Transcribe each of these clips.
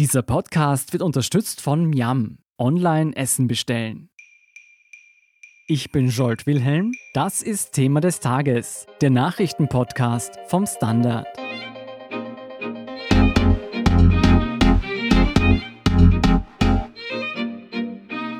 Dieser Podcast wird unterstützt von Miam. Online Essen bestellen. Ich bin Jolt Wilhelm. Das ist Thema des Tages, der Nachrichtenpodcast vom Standard.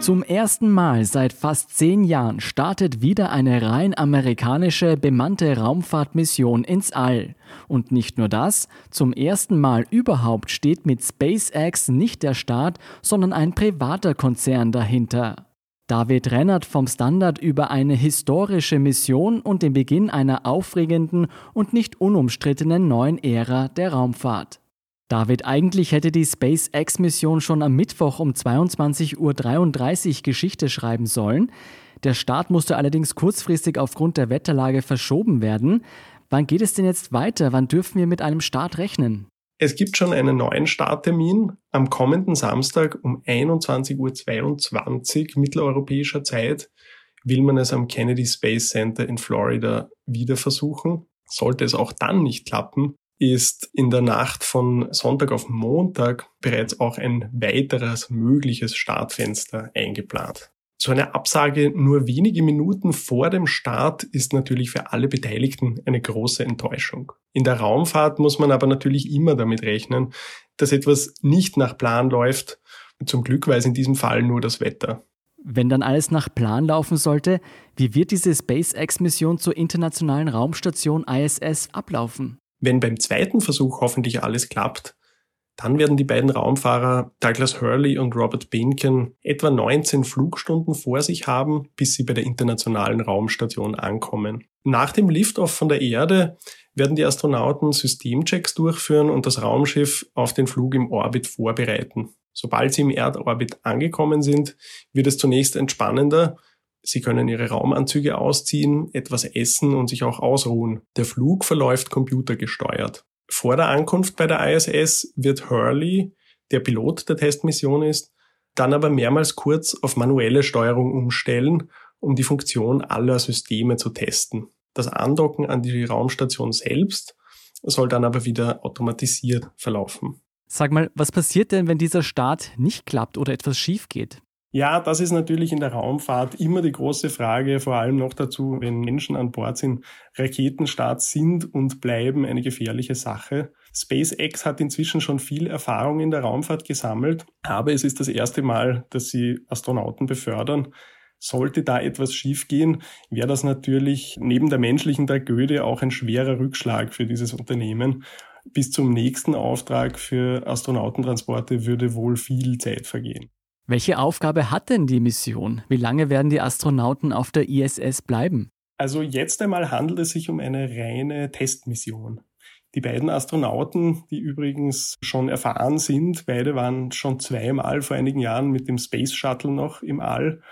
Zum ersten Mal seit fast zehn Jahren startet wieder eine rein amerikanische bemannte Raumfahrtmission ins All. Und nicht nur das, zum ersten Mal überhaupt steht mit SpaceX nicht der Staat, sondern ein privater Konzern dahinter. David Rennert vom Standard über eine historische Mission und den Beginn einer aufregenden und nicht unumstrittenen neuen Ära der Raumfahrt. David, eigentlich hätte die SpaceX-Mission schon am Mittwoch um 22.33 Uhr Geschichte schreiben sollen. Der Start musste allerdings kurzfristig aufgrund der Wetterlage verschoben werden. Wann geht es denn jetzt weiter? Wann dürfen wir mit einem Start rechnen? Es gibt schon einen neuen Starttermin am kommenden Samstag um 21.22 Uhr mitteleuropäischer Zeit will man es am Kennedy Space Center in Florida wieder versuchen. Sollte es auch dann nicht klappen, ist in der Nacht von Sonntag auf Montag bereits auch ein weiteres mögliches Startfenster eingeplant. So eine Absage nur wenige Minuten vor dem Start ist natürlich für alle Beteiligten eine große Enttäuschung. In der Raumfahrt muss man aber natürlich immer damit rechnen, dass etwas nicht nach Plan läuft. Zum Glück weiß in diesem Fall nur das Wetter. Wenn dann alles nach Plan laufen sollte, wie wird diese SpaceX-Mission zur internationalen Raumstation ISS ablaufen? Wenn beim zweiten Versuch hoffentlich alles klappt, dann werden die beiden Raumfahrer Douglas Hurley und Robert Behnken etwa 19 Flugstunden vor sich haben, bis sie bei der internationalen Raumstation ankommen. Nach dem Liftoff von der Erde werden die Astronauten Systemchecks durchführen und das Raumschiff auf den Flug im Orbit vorbereiten. Sobald sie im Erdorbit angekommen sind, wird es zunächst entspannender, Sie können Ihre Raumanzüge ausziehen, etwas essen und sich auch ausruhen. Der Flug verläuft computergesteuert. Vor der Ankunft bei der ISS wird Hurley, der Pilot der Testmission ist, dann aber mehrmals kurz auf manuelle Steuerung umstellen, um die Funktion aller Systeme zu testen. Das Andocken an die Raumstation selbst soll dann aber wieder automatisiert verlaufen. Sag mal, was passiert denn, wenn dieser Start nicht klappt oder etwas schief geht? Ja, das ist natürlich in der Raumfahrt immer die große Frage, vor allem noch dazu, wenn Menschen an Bord sind. Raketenstarts sind und bleiben eine gefährliche Sache. SpaceX hat inzwischen schon viel Erfahrung in der Raumfahrt gesammelt, aber es ist das erste Mal, dass sie Astronauten befördern. Sollte da etwas schiefgehen, wäre das natürlich neben der menschlichen Tragödie auch ein schwerer Rückschlag für dieses Unternehmen. Bis zum nächsten Auftrag für Astronautentransporte würde wohl viel Zeit vergehen. Welche Aufgabe hat denn die Mission? Wie lange werden die Astronauten auf der ISS bleiben? Also jetzt einmal handelt es sich um eine reine Testmission. Die beiden Astronauten, die übrigens schon erfahren sind, beide waren schon zweimal vor einigen Jahren mit dem Space Shuttle noch im All,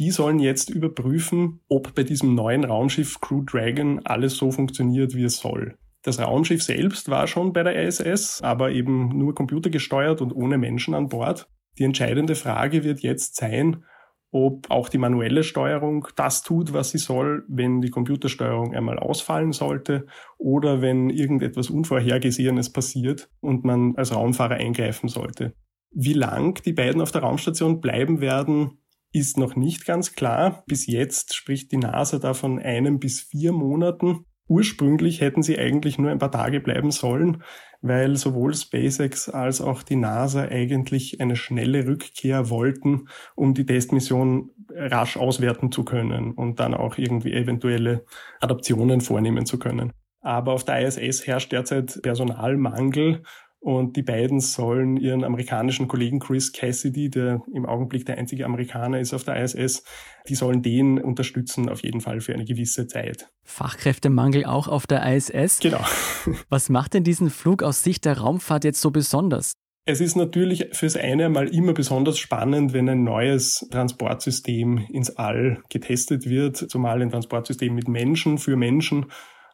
die sollen jetzt überprüfen, ob bei diesem neuen Raumschiff Crew Dragon alles so funktioniert, wie es soll. Das Raumschiff selbst war schon bei der ISS, aber eben nur computergesteuert und ohne Menschen an Bord. Die entscheidende Frage wird jetzt sein, ob auch die manuelle Steuerung das tut, was sie soll, wenn die Computersteuerung einmal ausfallen sollte oder wenn irgendetwas Unvorhergesehenes passiert und man als Raumfahrer eingreifen sollte. Wie lang die beiden auf der Raumstation bleiben werden, ist noch nicht ganz klar. Bis jetzt spricht die NASA da von einem bis vier Monaten. Ursprünglich hätten sie eigentlich nur ein paar Tage bleiben sollen, weil sowohl SpaceX als auch die NASA eigentlich eine schnelle Rückkehr wollten, um die Testmission rasch auswerten zu können und dann auch irgendwie eventuelle Adaptionen vornehmen zu können. Aber auf der ISS herrscht derzeit Personalmangel und die beiden sollen ihren amerikanischen Kollegen Chris Cassidy, der im Augenblick der einzige Amerikaner ist auf der ISS, die sollen den unterstützen auf jeden Fall für eine gewisse Zeit. Fachkräftemangel auch auf der ISS? Genau. Was macht denn diesen Flug aus Sicht der Raumfahrt jetzt so besonders? Es ist natürlich fürs eine mal immer besonders spannend, wenn ein neues Transportsystem ins All getestet wird, zumal ein Transportsystem mit Menschen für Menschen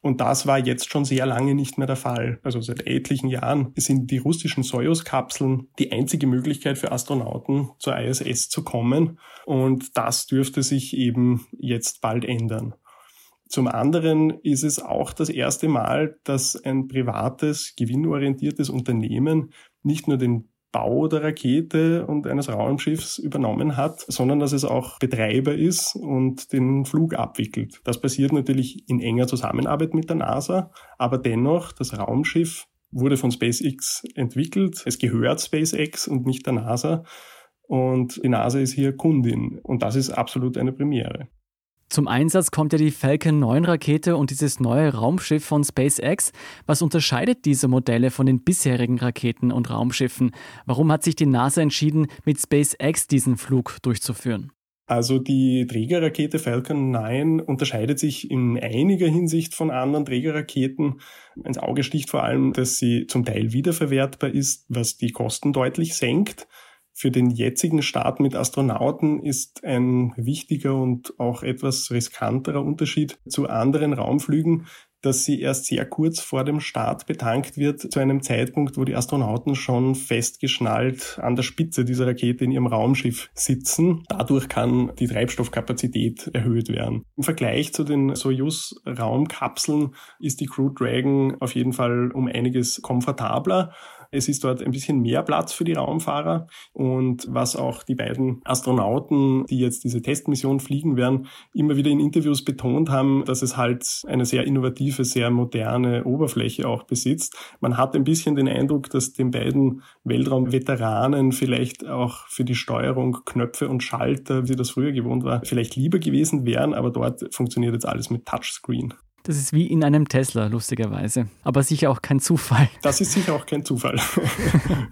und das war jetzt schon sehr lange nicht mehr der Fall. Also seit etlichen Jahren sind die russischen Soyuz-Kapseln die einzige Möglichkeit für Astronauten zur ISS zu kommen. Und das dürfte sich eben jetzt bald ändern. Zum anderen ist es auch das erste Mal, dass ein privates, gewinnorientiertes Unternehmen nicht nur den Bau der Rakete und eines Raumschiffs übernommen hat, sondern dass es auch Betreiber ist und den Flug abwickelt. Das passiert natürlich in enger Zusammenarbeit mit der NASA, aber dennoch, das Raumschiff wurde von SpaceX entwickelt. Es gehört SpaceX und nicht der NASA. Und die NASA ist hier Kundin. Und das ist absolut eine Premiere. Zum Einsatz kommt ja die Falcon 9 Rakete und dieses neue Raumschiff von SpaceX. Was unterscheidet diese Modelle von den bisherigen Raketen und Raumschiffen? Warum hat sich die NASA entschieden, mit SpaceX diesen Flug durchzuführen? Also die Trägerrakete Falcon 9 unterscheidet sich in einiger Hinsicht von anderen Trägerraketen. Ins Auge sticht vor allem, dass sie zum Teil wiederverwertbar ist, was die Kosten deutlich senkt. Für den jetzigen Start mit Astronauten ist ein wichtiger und auch etwas riskanterer Unterschied zu anderen Raumflügen, dass sie erst sehr kurz vor dem Start betankt wird, zu einem Zeitpunkt, wo die Astronauten schon festgeschnallt an der Spitze dieser Rakete in ihrem Raumschiff sitzen. Dadurch kann die Treibstoffkapazität erhöht werden. Im Vergleich zu den Soyuz-Raumkapseln ist die Crew Dragon auf jeden Fall um einiges komfortabler. Es ist dort ein bisschen mehr Platz für die Raumfahrer und was auch die beiden Astronauten, die jetzt diese Testmission fliegen werden, immer wieder in Interviews betont haben, dass es halt eine sehr innovative, sehr moderne Oberfläche auch besitzt. Man hat ein bisschen den Eindruck, dass den beiden Weltraumveteranen vielleicht auch für die Steuerung Knöpfe und Schalter, wie das früher gewohnt war, vielleicht lieber gewesen wären, aber dort funktioniert jetzt alles mit Touchscreen. Das ist wie in einem Tesla, lustigerweise. Aber sicher auch kein Zufall. Das ist sicher auch kein Zufall.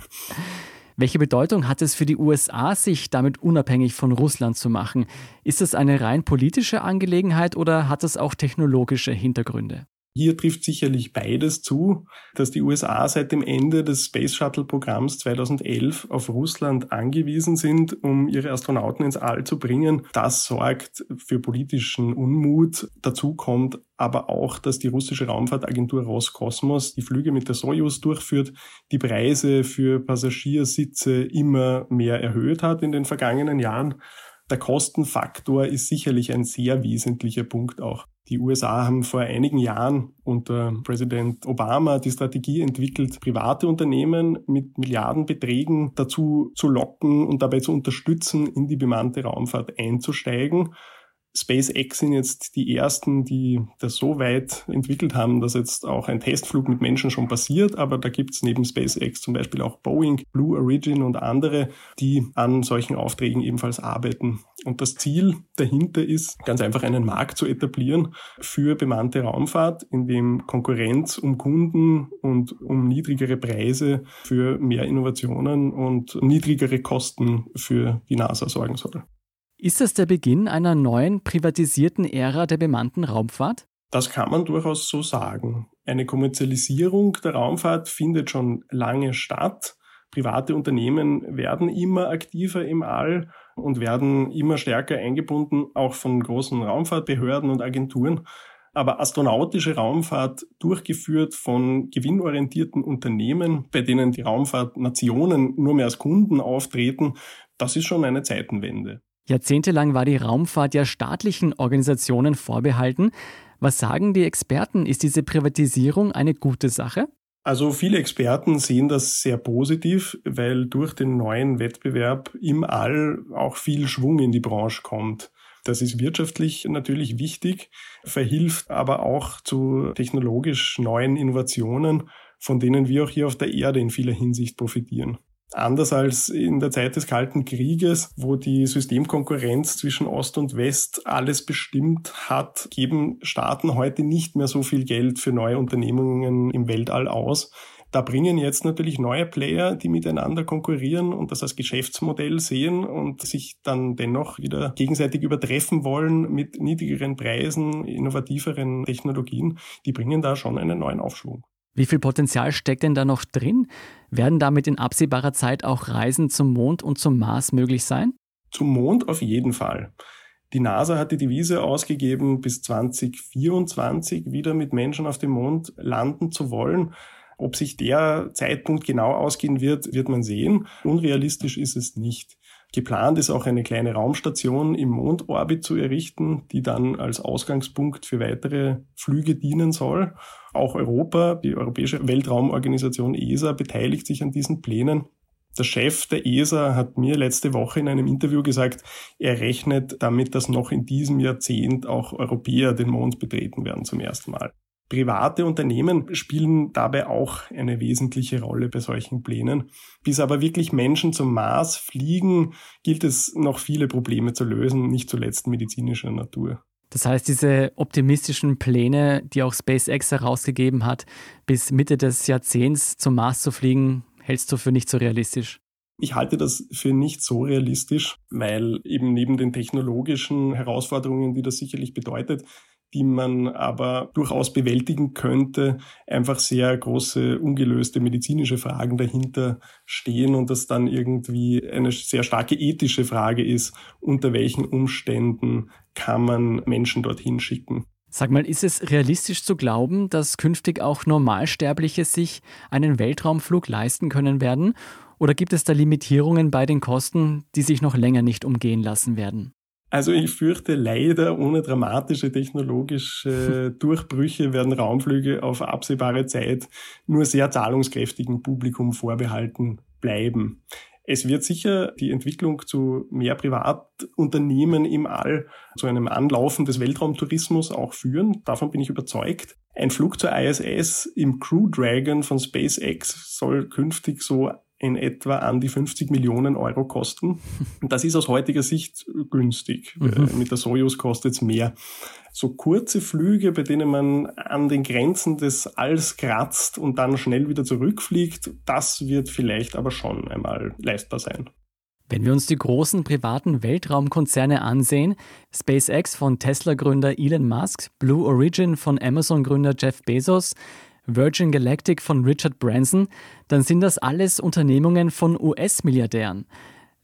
Welche Bedeutung hat es für die USA, sich damit unabhängig von Russland zu machen? Ist es eine rein politische Angelegenheit oder hat es auch technologische Hintergründe? Hier trifft sicherlich beides zu, dass die USA seit dem Ende des Space Shuttle Programms 2011 auf Russland angewiesen sind, um ihre Astronauten ins All zu bringen. Das sorgt für politischen Unmut. Dazu kommt aber auch, dass die russische Raumfahrtagentur Roskosmos die Flüge mit der Soyuz durchführt, die Preise für Passagiersitze immer mehr erhöht hat in den vergangenen Jahren. Der Kostenfaktor ist sicherlich ein sehr wesentlicher Punkt auch. Die USA haben vor einigen Jahren unter Präsident Obama die Strategie entwickelt, private Unternehmen mit Milliardenbeträgen dazu zu locken und dabei zu unterstützen, in die bemannte Raumfahrt einzusteigen. SpaceX sind jetzt die ersten, die das so weit entwickelt haben, dass jetzt auch ein Testflug mit Menschen schon passiert. Aber da gibt's neben SpaceX zum Beispiel auch Boeing, Blue Origin und andere, die an solchen Aufträgen ebenfalls arbeiten. Und das Ziel dahinter ist, ganz einfach einen Markt zu etablieren für bemannte Raumfahrt, in dem Konkurrenz um Kunden und um niedrigere Preise für mehr Innovationen und niedrigere Kosten für die NASA sorgen soll. Ist das der Beginn einer neuen privatisierten Ära der bemannten Raumfahrt? Das kann man durchaus so sagen. Eine Kommerzialisierung der Raumfahrt findet schon lange statt. Private Unternehmen werden immer aktiver im All und werden immer stärker eingebunden, auch von großen Raumfahrtbehörden und Agenturen. Aber astronautische Raumfahrt durchgeführt von gewinnorientierten Unternehmen, bei denen die Raumfahrtnationen nur mehr als Kunden auftreten, das ist schon eine Zeitenwende. Jahrzehntelang war die Raumfahrt ja staatlichen Organisationen vorbehalten. Was sagen die Experten? Ist diese Privatisierung eine gute Sache? Also viele Experten sehen das sehr positiv, weil durch den neuen Wettbewerb im All auch viel Schwung in die Branche kommt. Das ist wirtschaftlich natürlich wichtig, verhilft aber auch zu technologisch neuen Innovationen, von denen wir auch hier auf der Erde in vieler Hinsicht profitieren. Anders als in der Zeit des Kalten Krieges, wo die Systemkonkurrenz zwischen Ost und West alles bestimmt hat, geben Staaten heute nicht mehr so viel Geld für neue Unternehmungen im Weltall aus. Da bringen jetzt natürlich neue Player, die miteinander konkurrieren und das als Geschäftsmodell sehen und sich dann dennoch wieder gegenseitig übertreffen wollen mit niedrigeren Preisen, innovativeren Technologien. Die bringen da schon einen neuen Aufschwung. Wie viel Potenzial steckt denn da noch drin? Werden damit in absehbarer Zeit auch Reisen zum Mond und zum Mars möglich sein? Zum Mond auf jeden Fall. Die NASA hat die Devise ausgegeben, bis 2024 wieder mit Menschen auf dem Mond landen zu wollen. Ob sich der Zeitpunkt genau ausgehen wird, wird man sehen. Unrealistisch ist es nicht. Geplant ist auch eine kleine Raumstation im Mondorbit zu errichten, die dann als Ausgangspunkt für weitere Flüge dienen soll. Auch Europa, die Europäische Weltraumorganisation ESA, beteiligt sich an diesen Plänen. Der Chef der ESA hat mir letzte Woche in einem Interview gesagt, er rechnet damit, dass noch in diesem Jahrzehnt auch Europäer den Mond betreten werden zum ersten Mal. Private Unternehmen spielen dabei auch eine wesentliche Rolle bei solchen Plänen. Bis aber wirklich Menschen zum Mars fliegen, gilt es noch viele Probleme zu lösen, nicht zuletzt medizinischer Natur. Das heißt, diese optimistischen Pläne, die auch SpaceX herausgegeben hat, bis Mitte des Jahrzehnts zum Mars zu fliegen, hältst du für nicht so realistisch? Ich halte das für nicht so realistisch, weil eben neben den technologischen Herausforderungen, die das sicherlich bedeutet, die man aber durchaus bewältigen könnte, einfach sehr große ungelöste medizinische Fragen dahinter stehen und das dann irgendwie eine sehr starke ethische Frage ist, unter welchen Umständen kann man Menschen dorthin schicken. Sag mal, ist es realistisch zu glauben, dass künftig auch Normalsterbliche sich einen Weltraumflug leisten können werden? Oder gibt es da Limitierungen bei den Kosten, die sich noch länger nicht umgehen lassen werden? Also ich fürchte leider, ohne dramatische technologische Durchbrüche werden Raumflüge auf absehbare Zeit nur sehr zahlungskräftigem Publikum vorbehalten bleiben. Es wird sicher die Entwicklung zu mehr Privatunternehmen im All, zu einem Anlaufen des Weltraumtourismus auch führen. Davon bin ich überzeugt. Ein Flug zur ISS im Crew Dragon von SpaceX soll künftig so in etwa an die 50 Millionen Euro kosten. Und das ist aus heutiger Sicht günstig. Mhm. Äh, mit der Soyuz kostet es mehr. So kurze Flüge, bei denen man an den Grenzen des Alls kratzt und dann schnell wieder zurückfliegt, das wird vielleicht aber schon einmal leistbar sein. Wenn wir uns die großen privaten Weltraumkonzerne ansehen, SpaceX von Tesla-Gründer Elon Musk, Blue Origin von Amazon-Gründer Jeff Bezos, Virgin Galactic von Richard Branson, dann sind das alles Unternehmungen von US-Milliardären.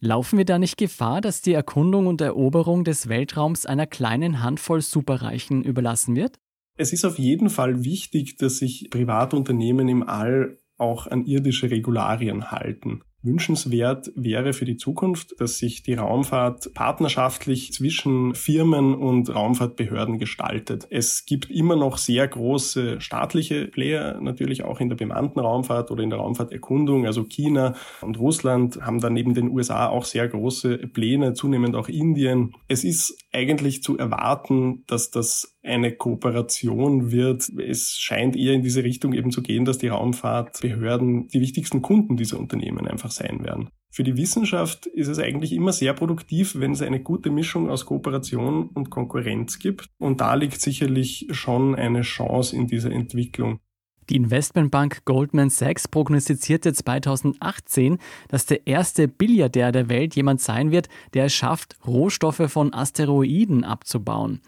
Laufen wir da nicht Gefahr, dass die Erkundung und Eroberung des Weltraums einer kleinen Handvoll Superreichen überlassen wird? Es ist auf jeden Fall wichtig, dass sich Privatunternehmen im All auch an irdische Regularien halten. Wünschenswert wäre für die Zukunft, dass sich die Raumfahrt partnerschaftlich zwischen Firmen und Raumfahrtbehörden gestaltet. Es gibt immer noch sehr große staatliche Player, natürlich auch in der bemannten Raumfahrt oder in der Raumfahrterkundung. Also China und Russland haben dann neben den USA auch sehr große Pläne, zunehmend auch Indien. Es ist eigentlich zu erwarten, dass das eine Kooperation wird. Es scheint eher in diese Richtung eben zu gehen, dass die Raumfahrtbehörden die wichtigsten Kunden dieser Unternehmen einfach sein werden. Für die Wissenschaft ist es eigentlich immer sehr produktiv, wenn es eine gute Mischung aus Kooperation und Konkurrenz gibt. Und da liegt sicherlich schon eine Chance in dieser Entwicklung. Die Investmentbank Goldman Sachs prognostizierte 2018, dass der erste Billiardär der Welt jemand sein wird, der es schafft, Rohstoffe von Asteroiden abzubauen.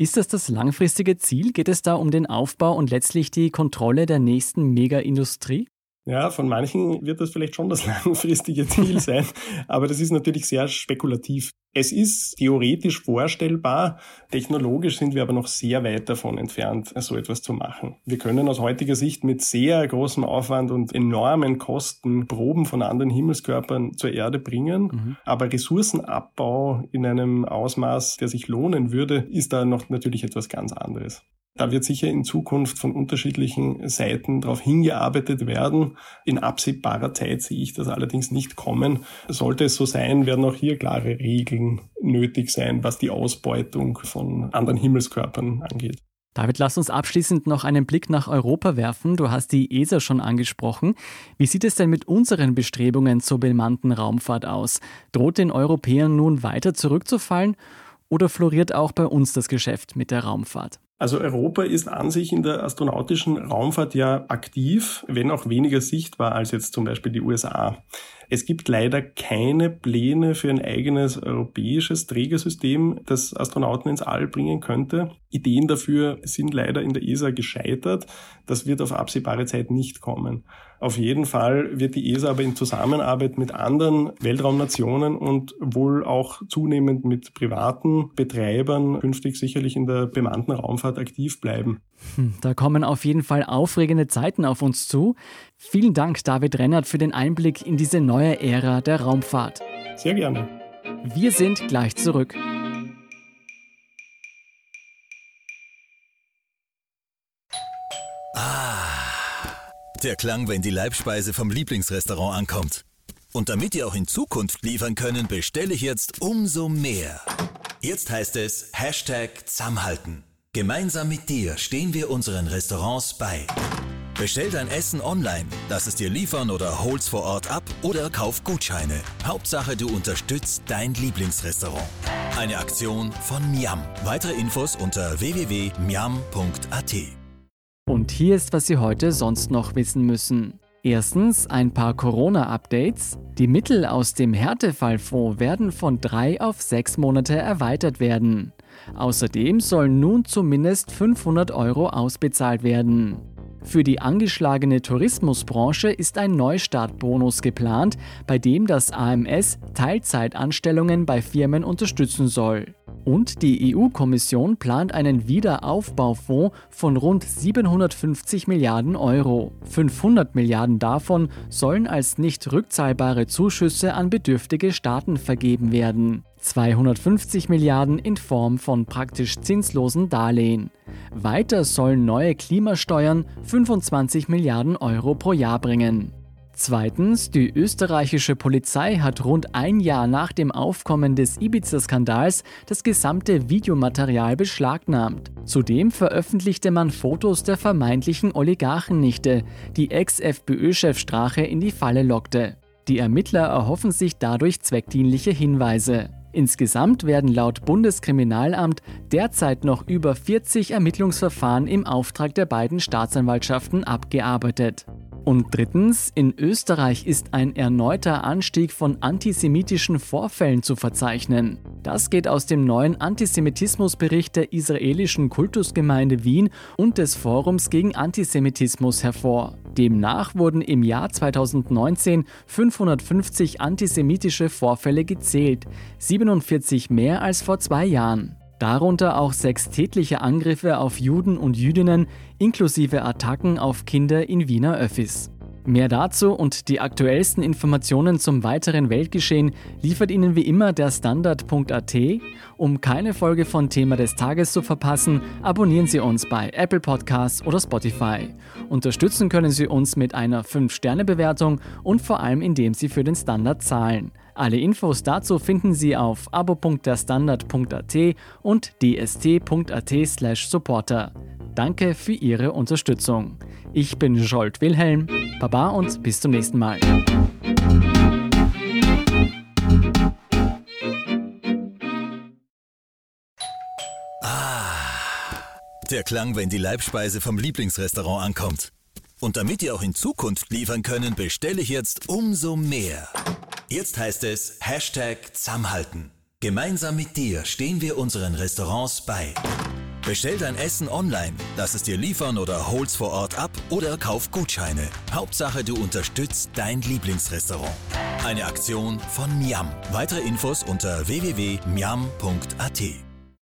Ist das das langfristige Ziel? Geht es da um den Aufbau und letztlich die Kontrolle der nächsten Mega-Industrie? Ja, von manchen wird das vielleicht schon das langfristige Ziel sein, aber das ist natürlich sehr spekulativ. Es ist theoretisch vorstellbar, technologisch sind wir aber noch sehr weit davon entfernt, so etwas zu machen. Wir können aus heutiger Sicht mit sehr großem Aufwand und enormen Kosten Proben von anderen Himmelskörpern zur Erde bringen, mhm. aber Ressourcenabbau in einem Ausmaß, der sich lohnen würde, ist da noch natürlich etwas ganz anderes. Da wird sicher in Zukunft von unterschiedlichen Seiten darauf hingearbeitet werden. In absehbarer Zeit sehe ich das allerdings nicht kommen. Sollte es so sein, werden auch hier klare Regeln nötig sein, was die Ausbeutung von anderen Himmelskörpern angeht. David, lass uns abschließend noch einen Blick nach Europa werfen. Du hast die ESA schon angesprochen. Wie sieht es denn mit unseren Bestrebungen zur bemannten Raumfahrt aus? Droht den Europäern nun weiter zurückzufallen oder floriert auch bei uns das Geschäft mit der Raumfahrt? Also Europa ist an sich in der astronautischen Raumfahrt ja aktiv, wenn auch weniger sichtbar als jetzt zum Beispiel die USA. Es gibt leider keine Pläne für ein eigenes europäisches Trägersystem, das Astronauten ins All bringen könnte. Ideen dafür sind leider in der ESA gescheitert. Das wird auf absehbare Zeit nicht kommen. Auf jeden Fall wird die ESA aber in Zusammenarbeit mit anderen Weltraumnationen und wohl auch zunehmend mit privaten Betreibern künftig sicherlich in der bemannten Raumfahrt aktiv bleiben. Hm, da kommen auf jeden Fall aufregende Zeiten auf uns zu. Vielen Dank, David Rennert, für den Einblick in diese neue Ära der Raumfahrt. Sehr gerne. Wir sind gleich zurück. Ah, der Klang, wenn die Leibspeise vom Lieblingsrestaurant ankommt. Und damit die auch in Zukunft liefern können, bestelle ich jetzt umso mehr. Jetzt heißt es Hashtag Zusammenhalten. Gemeinsam mit dir stehen wir unseren Restaurants bei. Bestell dein Essen online, lass es dir liefern oder hol's vor Ort ab oder kauf Gutscheine. Hauptsache, du unterstützt dein Lieblingsrestaurant. Eine Aktion von Miam. Weitere Infos unter www.miam.at. Und hier ist, was Sie heute sonst noch wissen müssen. Erstens ein paar Corona-Updates. Die Mittel aus dem Härtefallfonds werden von drei auf sechs Monate erweitert werden. Außerdem sollen nun zumindest 500 Euro ausbezahlt werden. Für die angeschlagene Tourismusbranche ist ein Neustartbonus geplant, bei dem das AMS Teilzeitanstellungen bei Firmen unterstützen soll. Und die EU-Kommission plant einen Wiederaufbaufonds von rund 750 Milliarden Euro. 500 Milliarden davon sollen als nicht rückzahlbare Zuschüsse an bedürftige Staaten vergeben werden. 250 Milliarden in Form von praktisch zinslosen Darlehen. Weiter sollen neue Klimasteuern 25 Milliarden Euro pro Jahr bringen. Zweitens, die österreichische Polizei hat rund ein Jahr nach dem Aufkommen des Ibiza-Skandals das gesamte Videomaterial beschlagnahmt. Zudem veröffentlichte man Fotos der vermeintlichen Oligarchennichte, die Ex-FPÖ-Chef Strache in die Falle lockte. Die Ermittler erhoffen sich dadurch zweckdienliche Hinweise. Insgesamt werden laut Bundeskriminalamt derzeit noch über 40 Ermittlungsverfahren im Auftrag der beiden Staatsanwaltschaften abgearbeitet. Und drittens, in Österreich ist ein erneuter Anstieg von antisemitischen Vorfällen zu verzeichnen. Das geht aus dem neuen Antisemitismusbericht der israelischen Kultusgemeinde Wien und des Forums gegen Antisemitismus hervor. Demnach wurden im Jahr 2019 550 antisemitische Vorfälle gezählt, 47 mehr als vor zwei Jahren. Darunter auch sechs tätliche Angriffe auf Juden und Jüdinnen inklusive Attacken auf Kinder in Wiener Öffis. Mehr dazu und die aktuellsten Informationen zum weiteren Weltgeschehen liefert Ihnen wie immer der Standard.at. Um keine Folge von Thema des Tages zu verpassen, abonnieren Sie uns bei Apple Podcasts oder Spotify. Unterstützen können Sie uns mit einer 5-Sterne-Bewertung und vor allem indem Sie für den Standard zahlen. Alle Infos dazu finden Sie auf abo.derstandard.at und dst.at/supporter. Danke für Ihre Unterstützung. Ich bin Jolt Wilhelm. Baba und bis zum nächsten Mal. Ah, der Klang, wenn die Leibspeise vom Lieblingsrestaurant ankommt. Und damit die auch in Zukunft liefern können, bestelle ich jetzt umso mehr. Jetzt heißt es Hashtag Zusammenhalten. Gemeinsam mit dir stehen wir unseren Restaurants bei. Bestell dein Essen online, lass es dir liefern oder hol's vor Ort ab oder kauf Gutscheine. Hauptsache, du unterstützt dein Lieblingsrestaurant. Eine Aktion von Miam. Weitere Infos unter www.miam.at.